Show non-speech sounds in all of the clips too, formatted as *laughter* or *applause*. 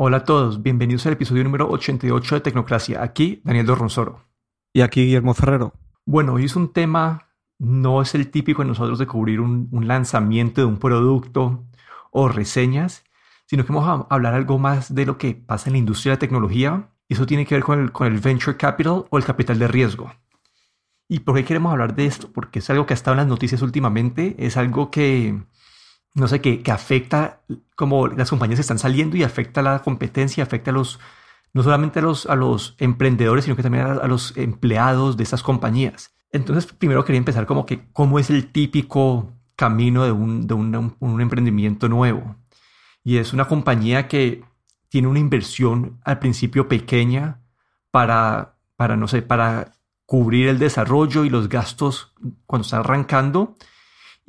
Hola a todos, bienvenidos al episodio número 88 de Tecnocracia. Aquí Daniel Dorronsoro. Y aquí Guillermo Ferrero. Bueno, hoy es un tema, no es el típico de nosotros de cubrir un, lanzamiento de un producto o reseñas, sino que vamos a hablar algo más de lo que pasa en la industria de la tecnología. Y eso tiene que ver con el, con el venture capital o el capital de riesgo. ¿Y por qué queremos hablar de esto? Porque es algo que ha estado en las noticias últimamente, es algo que, no sé, que, que afecta como las compañías están saliendo y afecta la competencia, afecta a los, no solamente a los, a los emprendedores, sino que también a, los empleados de esas compañías. Entonces, primero quería empezar como que, ¿cómo es el típico camino de un, de un, un emprendimiento nuevo? Y es una compañía que tiene una inversión al principio pequeña para, para no sé, para cubrir el desarrollo y los gastos cuando está arrancando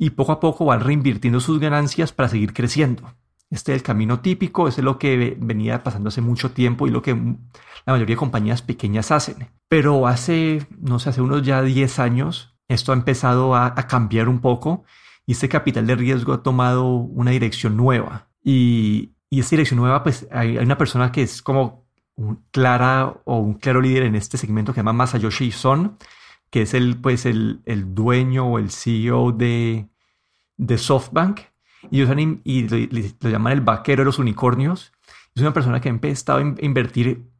y poco a poco van reinvirtiendo sus ganancias para seguir creciendo. Este es el camino típico, es lo que venía pasando hace mucho tiempo y lo que la mayoría de compañías pequeñas hacen. Pero hace, no sé, hace unos ya 10 años, esto ha empezado a, cambiar un poco y este capital de riesgo ha tomado una dirección nueva. Y, y esta dirección nueva, pues hay, hay una persona que es como un clara o un claro líder en este segmento que se llama Masayoshi Son, que es el, pues el, el dueño o el CEO de, de SoftBank. Y, usan, y lo, llaman el vaquero de los unicornios. Es una persona que ha empezado a invertir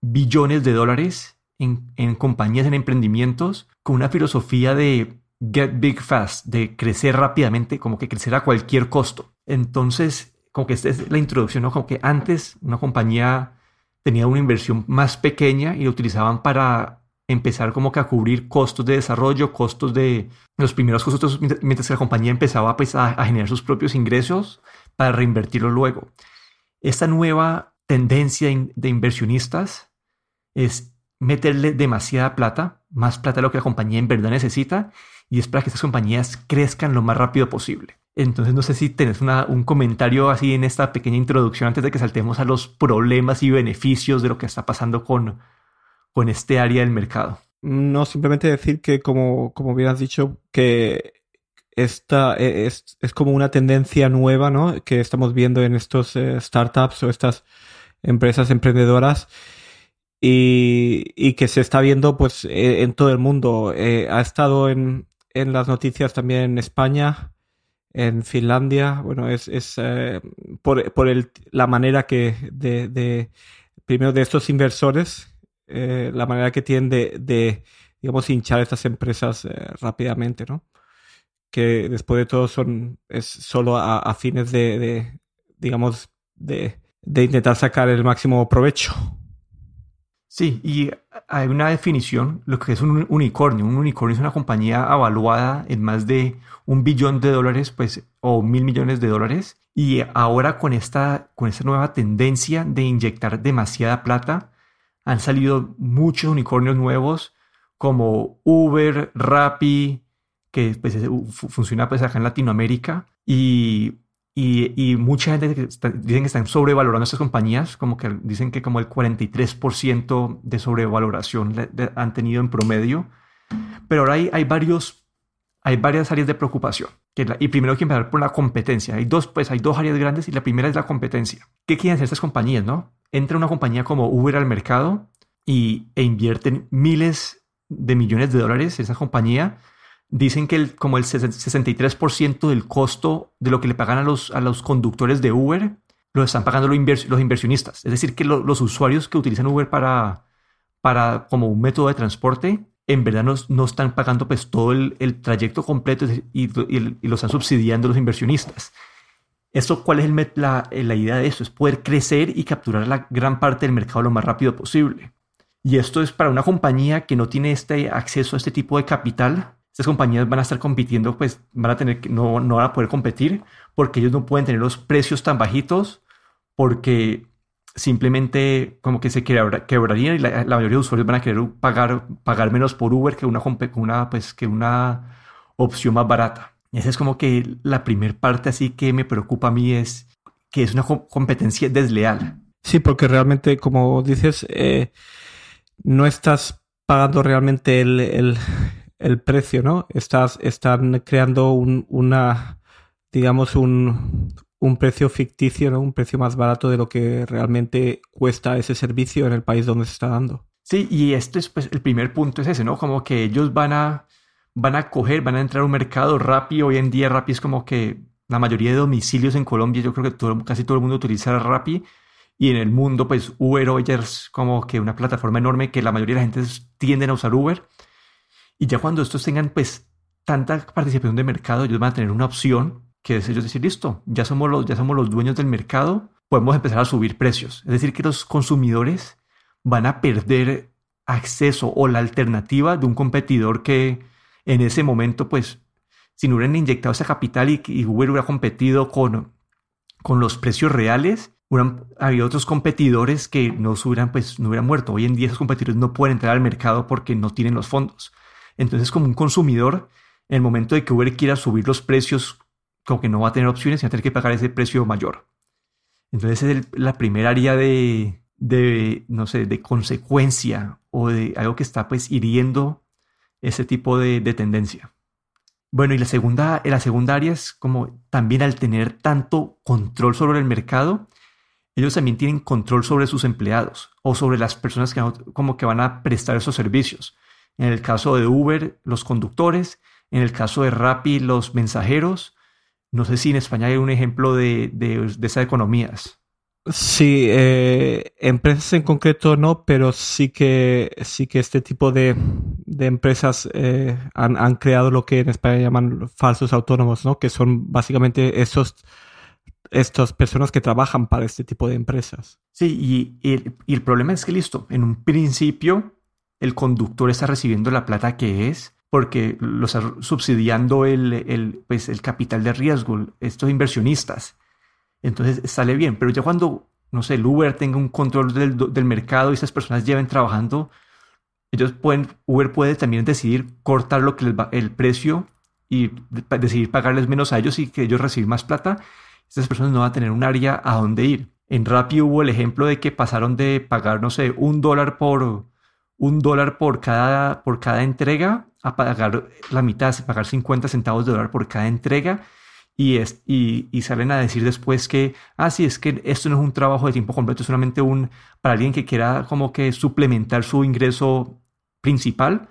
billones de dólares en, en compañías, en emprendimientos, con una filosofía de get big fast, de crecer rápidamente, como que crecer a cualquier costo. Entonces, como que esta es la introducción, ¿no? Como que antes una compañía tenía una inversión más pequeña y lo utilizaban para empezar como que a cubrir costos de desarrollo, costos de los primeros costos, mientras que la compañía empezaba pues, a, generar sus propios ingresos para reinvertirlo luego. Esta nueva tendencia de inversionistas es meterle demasiada plata, más plata de lo que la compañía en verdad necesita, y es para que estas compañías crezcan lo más rápido posible. Entonces no sé si tenés un comentario así en esta pequeña introducción antes de que saltemos a los problemas y beneficios de lo que está pasando con, con este área del mercado. No, simplemente decir que como, como bien has dicho, que esta e, es, es como una tendencia nueva, ¿no? Que estamos viendo en estos eh, startups o estas empresas emprendedoras y, y, que se está viendo pues e, en todo el mundo. Eh, ha estado en, en las noticias también en España en Finlandia, bueno, es, es eh, por, por el, la manera que de, de, primero de estos inversores, eh, la manera que tienen de, digamos, hinchar estas empresas eh, rápidamente, ¿no? Que después de todo son, es solo a, fines de, de digamos, de, de intentar sacar el máximo provecho. Sí, y hay una definición, lo que es un unicornio. Un unicornio es una compañía avaluada en más de un billón de dólares, pues, o mil millones de dólares. Y ahora con esta, con esta nueva tendencia de inyectar demasiada plata, han salido muchos unicornios nuevos como Uber, Rappi, que pues, funciona pues acá en Latinoamérica. Y y, mucha gente dicen que están sobrevalorando estas compañías, como que dicen que como el 43% de sobrevaloración han tenido en promedio. Pero ahora hay, hay, varios, hay varias áreas de preocupación. Que y primero hay que empezar por la competencia. Hay dos, pues, hay dos áreas grandes y la primera es la competencia. ¿Qué quieren hacer estas compañías? No? Entra una compañía como Uber al mercado y, e invierten miles de millones de dólares en esa compañía dicen que el, como el 63% del costo de lo que le pagan a los, a los conductores de Uber lo están pagando los, inversionistas. Es decir, que los usuarios que utilizan Uber para, para como un método de transporte, en verdad no, no están pagando pues todo el, el trayecto completo y, y, lo están subsidiando los inversionistas. Esto, ¿Cuál es la, la idea de esto? Es poder crecer y capturar la gran parte del mercado lo más rápido posible. Y esto es para una compañía que no tiene este acceso a este tipo de capital, estas compañías van a estar compitiendo, pues van a tener no, no van a poder competir porque ellos no pueden tener los precios tan bajitos porque simplemente como que se quebrarían y la, mayoría de usuarios van a querer pagar, pagar menos por Uber que una, una, pues, que una opción más barata. Esa es como que la primera parte así que me preocupa a mí es que es una competencia desleal. Sí, porque realmente, como dices, eh, no estás pagando realmente el, el precio, ¿no? Estás, están creando un, una, digamos, un, un precio ficticio, ¿no? Un precio más barato de lo que realmente cuesta ese servicio en el país donde se está dando. Sí, y este es pues el primer punto es ese, ¿no? Como que ellos van a van a coger, van a entrar a un mercado Rappi. Hoy en día Rappi es como que la mayoría de domicilios en Colombia, yo creo que casi todo el mundo utiliza Rappi. Y en el mundo, pues Uber hoy es como que una plataforma enorme que la mayoría de la gente tienden a usar Uber. Y ya cuando estos tengan pues tanta participación de mercado, ellos van a tener una opción que es ellos decir, listo, ya somos los, ya somos los dueños del mercado, podemos empezar a subir precios. Es decir, que los consumidores van a perder acceso o la alternativa de un competidor que en ese momento, pues, si no hubieran inyectado esa capital y, Uber hubiera competido con, con los precios reales, hubieran habido otros competidores que no hubieran, pues, no hubieran muerto. Hoy en día esos competidores no pueden entrar al mercado porque no tienen los fondos. Entonces, como un consumidor, en el momento de que Uber quiera subir los precios, como que no va a tener opciones y va a tener que pagar ese precio mayor. Entonces, es la primera área de, de, no sé, de consecuencia o de algo que está pues hiriendo ese tipo de, tendencia. Bueno, y la segunda, la segunda área es como también al tener tanto control sobre el mercado, ellos también tienen control sobre sus empleados o sobre las personas que como que van a prestar esos servicios. En el caso de Uber, los conductores, en el caso de Rappi, los mensajeros. No sé si en España hay un ejemplo de, de, de esas economías. Sí, eh, empresas en concreto no, pero sí que sí que este tipo de, empresas eh, han, creado lo que en España llaman falsos autónomos, ¿no? Que son básicamente esos estas personas que trabajan para este tipo de empresas. Sí, y, el, problema es que listo, en un principio el conductor está recibiendo la plata que es porque lo está subsidiando el, el, pues, el capital de riesgo, estos inversionistas entonces sale bien. Pero ya cuando, no sé, el Uber tenga un control del, mercado y esas personas lleven trabajando, ellos pueden, Uber puede también decidir cortar lo que les va, el precio y decidir pagarles menos a ellos y que ellos reciban más plata. Estas personas no van a tener un área a dónde ir. En Rappi hubo el ejemplo de que pasaron de pagar, no sé, un dólar por un dólar por cada, por cada entrega a pagar la mitad, a pagar 50 centavos de dólar por cada entrega y, es, y, salen a decir después que, ah, sí, es que esto no es un trabajo de tiempo completo, es solamente un, para alguien que quiera como que suplementar su ingreso principal,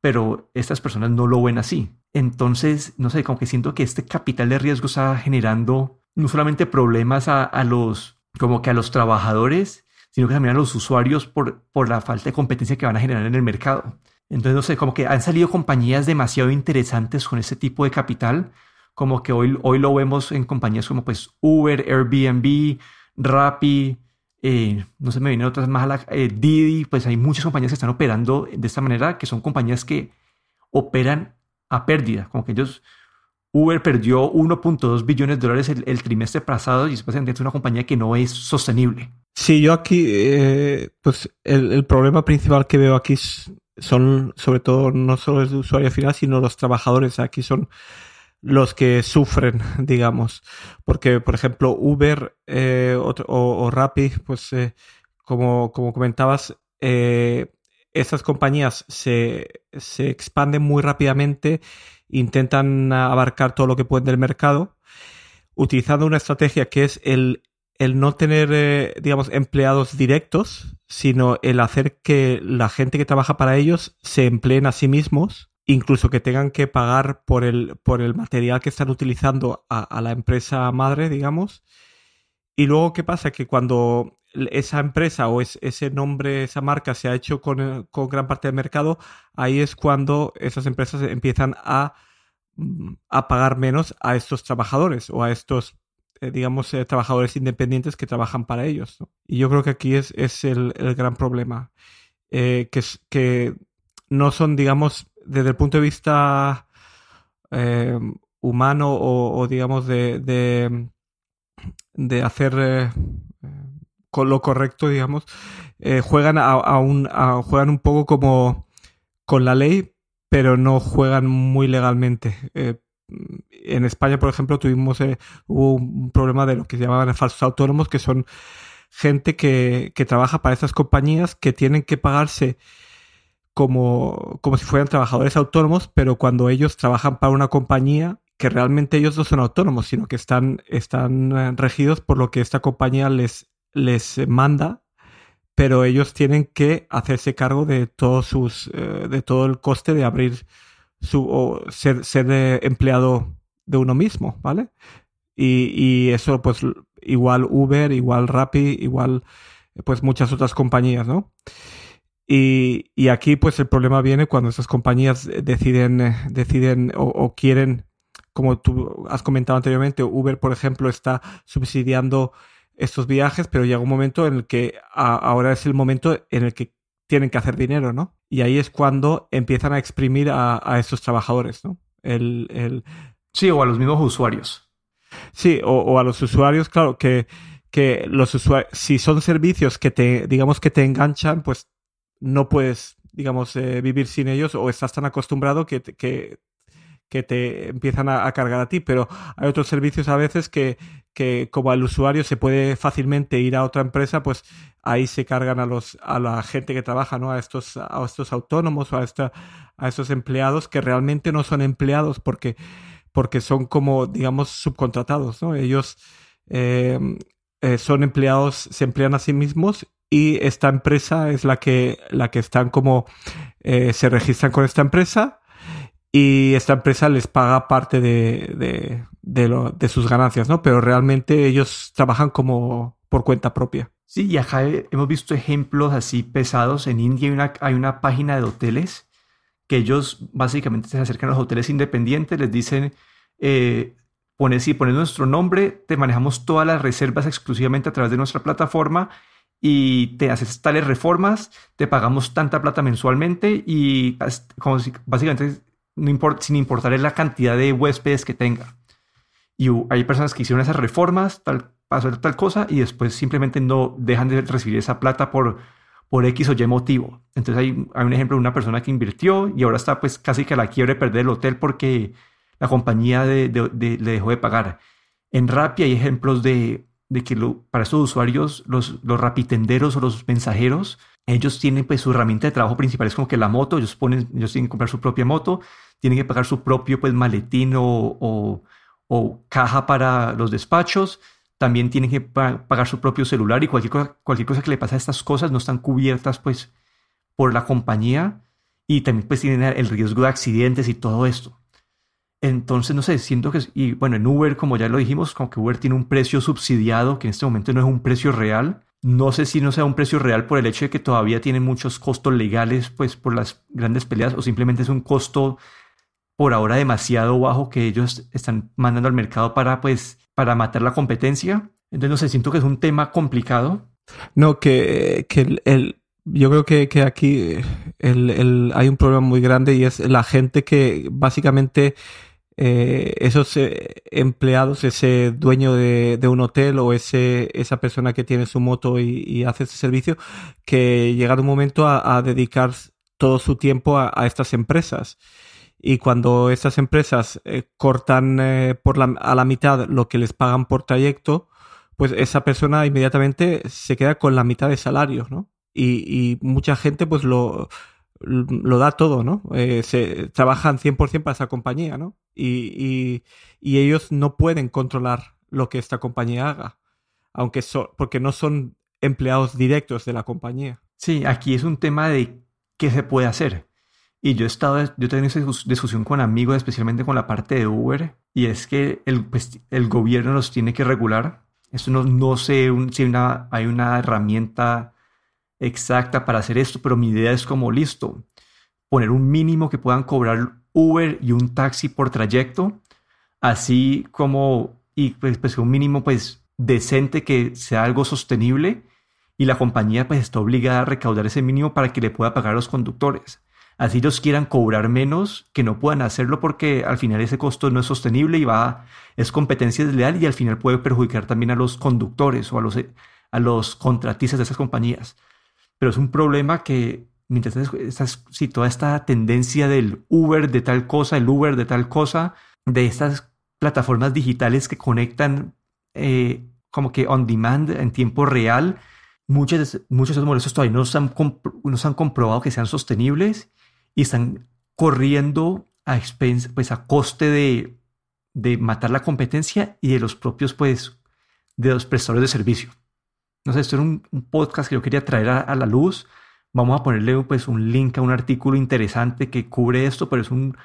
pero estas personas no lo ven así. Entonces, no sé, como que siento que este capital de riesgo está generando no solamente problemas a, a los, como que a los trabajadores, sino que también a los usuarios por, por la falta de competencia que van a generar en el mercado. Entonces, no sé, como que han salido compañías demasiado interesantes con este tipo de capital, como que hoy, hoy lo vemos en compañías como pues Uber, Airbnb, Rappi, eh, no sé, me vienen otras más, la, eh, Didi, pues hay muchas compañías que están operando de esta manera, que son compañías que operan a pérdida, como que ellos, Uber perdió 1.2 billones de dólares el, trimestre pasado y es una compañía que no es sostenible. Sí, yo aquí, eh, pues el, el, problema principal que veo aquí son sobre todo no solo el usuario final, sino los trabajadores. Aquí son los que sufren, *laughs* digamos. Porque, por ejemplo, Uber eh, o, o, pues eh, como, como comentabas, eh, esas compañías se, se, expanden muy rápidamente, intentan abarcar todo lo que pueden del mercado, utilizando una estrategia que es el, el no tener, digamos, empleados directos, sino el hacer que la gente que trabaja para ellos se empleen a sí mismos incluso que tengan que pagar por el, por el material que están utilizando a, la empresa madre, digamos. Y luego, ¿qué pasa? Que cuando esa empresa o ese nombre, esa marca se ha hecho con, gran parte del mercado, ahí es cuando esas empresas empiezan a, mm, a pagar menos a estos trabajadores o a estos, eh, digamos, eh, trabajadores independientes que trabajan para ellos. Y yo creo que aquí es, es el, gran problema. Eh, que, que no son, digamos, desde el punto de vista eh, humano o, digamos, de, de, hacer con lo correcto, digamos, juegan, a, un, juegan un poco como con la ley, pero no juegan muy legalmente. En España, por ejemplo, tuvimos hubo un problema de lo que se llamaban falsos autónomos, que son gente que, que trabaja para estas compañías que tienen que pagarse como, como si fueran trabajadores autónomos, pero cuando ellos trabajan para una compañía que realmente ellos no son autónomos, sino que están, están eh, regidos por lo que esta compañía les, les manda, pero ellos tienen que hacerse cargo de todos sus, eh, de todo el coste de abrir su, o ser, ser empleado de uno mismo, ¿vale? Y, y, eso, pues, igual Uber, igual Rappi, igual, pues, muchas otras compañías, ¿no? Y, y aquí, pues, el problema viene cuando esas compañías deciden, deciden o quieren como tú has comentado anteriormente, Uber, por ejemplo, está subsidiando estos viajes, pero llega un momento en el que ahora es el momento en el que tienen que hacer dinero, ¿no? Y ahí es cuando empiezan a exprimir a, estos trabajadores, ¿no? El, Sí, o a los mismos usuarios. Sí, o, a los usuarios, claro, que, que los usuarios, si son servicios que te, digamos que te enganchan, pues no puedes, digamos, eh, vivir sin ellos o estás tan acostumbrado que, que que te empiezan a, cargar a ti, pero hay otros servicios a veces que, que como al usuario se puede fácilmente ir a otra empresa, pues ahí se cargan a los a la gente que trabaja, ¿no? A estos a estos autónomos o a esta, a estos empleados que realmente no son empleados porque porque son como digamos subcontratados, ¿no? Ellos eh, eh, son empleados, se emplean a sí mismos y esta empresa es la que la que están como eh, se registran con esta empresa y esta empresa les paga parte de, de, sus ganancias, ¿no? Pero realmente ellos trabajan como por cuenta propia. Sí, y acá hemos visto ejemplos así pesados. En India hay una, hay una página de hoteles que ellos básicamente se acercan a los hoteles independientes, les dicen, eh, pones, si pones nuestro nombre, te manejamos todas las reservas exclusivamente a través de nuestra plataforma y te haces tales reformas, te pagamos tanta plata mensualmente y básicamente sin importar la cantidad de huéspedes que tenga. Y hay personas que hicieron esas reformas, tal, pasó tal cosa, y después simplemente no dejan de recibir esa plata por, por X o Y motivo. Entonces hay, hay un ejemplo de una persona que invirtió y ahora está pues casi que a la quiebre perder el hotel porque la compañía de, le dejó de pagar. En Rappi hay ejemplos de, de que para estos usuarios, los, los rapitenderos o los mensajeros, ellos tienen pues su herramienta de trabajo principal es como que la moto, ellos ponen, ellos tienen que comprar su propia moto, tienen que pagar su propio pues maletín o, caja para los despachos, también tienen que pagar su propio celular y cualquier cosa, cualquier cosa que le pase a estas cosas no están cubiertas pues por la compañía y también pues tienen el riesgo de accidentes y todo esto. Entonces, no sé, siento que, y bueno, en Uber, como ya lo dijimos, como que Uber tiene un precio subsidiado, que en este momento no es un precio real, no sé si no sea un precio real por el hecho de que todavía tiene muchos costos legales, pues por las grandes peleas, o simplemente es un costo por ahora demasiado bajo que ellos están mandando al mercado para, pues, para matar la competencia. Entonces, no sé, siento que es un tema complicado. No, que, que el, yo creo que, que aquí el, hay un problema muy grande y es la gente que básicamente eh, esos eh, empleados, ese dueño de, un hotel o ese, esa persona que tiene su moto y, hace ese servicio, que llega un momento a, dedicar todo su tiempo a, estas empresas. Y cuando estas empresas eh, cortan la, a la mitad lo que les pagan por trayecto, pues esa persona inmediatamente se queda con la mitad de salario, ¿no? Y, y mucha gente pues lo, da todo, ¿no? Eh, se, trabajan 100% para esa compañía, ¿no? Y, y, ellos no pueden controlar lo que esta compañía haga, aunque so, porque no son empleados directos de la compañía. Sí, aquí es un tema de qué se puede hacer. Y yo he estado, yo tenido esa discusión con amigos, especialmente con la parte de Uber, y es que el, pues, el gobierno los tiene que regular. Esto no, no sé si una, hay una herramienta exacta para hacer esto, pero mi idea es como listo, poner un mínimo que puedan cobrar Uber y un taxi por trayecto, así como, y pues, pues, un mínimo pues decente que sea algo sostenible y la compañía pues está obligada a recaudar ese mínimo para que le pueda pagar a los conductores. Así ellos quieran cobrar menos, que no puedan hacerlo porque al final ese costo no es sostenible y va, es competencia desleal y al final puede perjudicar también a los conductores o a los, a los contratistas de esas compañías. Pero es un problema que mientras estás, si toda esta tendencia del Uber de tal cosa, el Uber de tal cosa, de estas plataformas digitales que conectan eh, como que on demand en tiempo real, muchos, muchos de esos modelos todavía no se, no se han comprobado que sean sostenibles y están corriendo a pues a coste de, de matar la competencia y de los propios, pues, de los prestadores de servicio. No sé, esto era un, podcast que yo quería traer a, la luz. Vamos a ponerle pues un link a un artículo interesante que cubre esto, pero es un,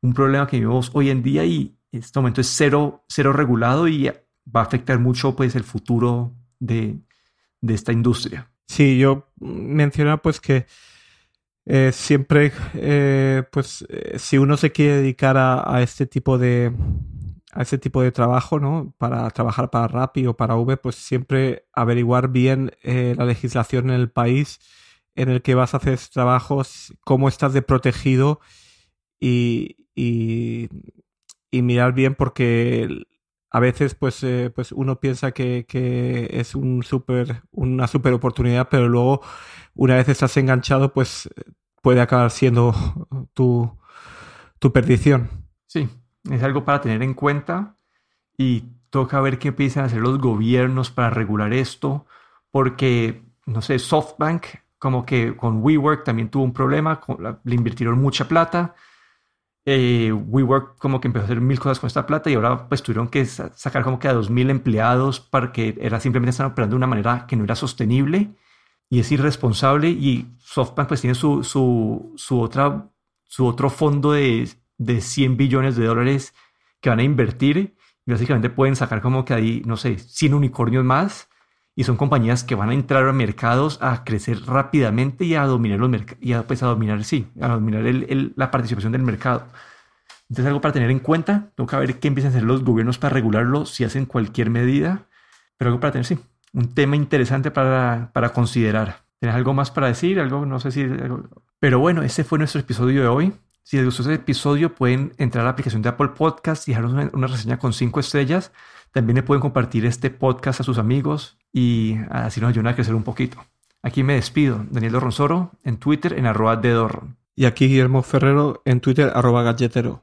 un problema que vivimos hoy en día y en este momento es cero, cero regulado y va a afectar mucho pues el futuro de, de esta industria. Sí, yo mencionaba pues que eh, siempre, eh, pues, eh, si uno se quiere dedicar a, este tipo de a este tipo de trabajo, ¿no? Para trabajar para Rappi o para V, pues siempre averiguar bien la legislación en el país en el que vas a hacer trabajos, cómo estás de protegido y, y mirar bien porque a veces pues, pues uno piensa que, que es una super oportunidad, pero luego una vez estás enganchado, pues puede acabar siendo *laughs* tu, tu perdición. Sí, es algo para tener en cuenta y toca ver qué empiezan a hacer los gobiernos para regular esto, porque, no sé, SoftBank, como que con WeWork también tuvo un problema, le invirtieron mucha plata. Eh, WeWork como que empezó a hacer mil cosas con esta plata y ahora pues tuvieron que sacar como que a dos mil empleados para que era simplemente están operando de una manera que no era sostenible y es irresponsable y SoftBank pues tiene su, su, su, otra, su otro fondo de, de 100 billones de dólares que van a invertir y básicamente pueden sacar como que ahí, no sé, 100 unicornios más y son compañías que van a entrar a mercados a crecer rápidamente y a dominar los y a, pues a dominar, sí, a dominar el, la participación del mercado. Entonces algo para tener en cuenta, que ver qué empiezan a hacer los gobiernos para regularlo, si hacen cualquier medida, pero algo para tener, sí, un tema interesante para, para considerar. ¿Tienes algo más para decir? Algo, no sé si... Pero bueno, ese fue nuestro episodio de hoy. Si les gustó ese episodio, pueden entrar a la aplicación de Apple Podcast y dejarnos una, reseña con cinco estrellas. También le pueden compartir este podcast a sus amigos y así nos ayudan a crecer un poquito. Aquí me despido. Daniel Dorronsoro en Twitter en arroba de. Y aquí Guillermo Ferrero en Twitter arroba galletero.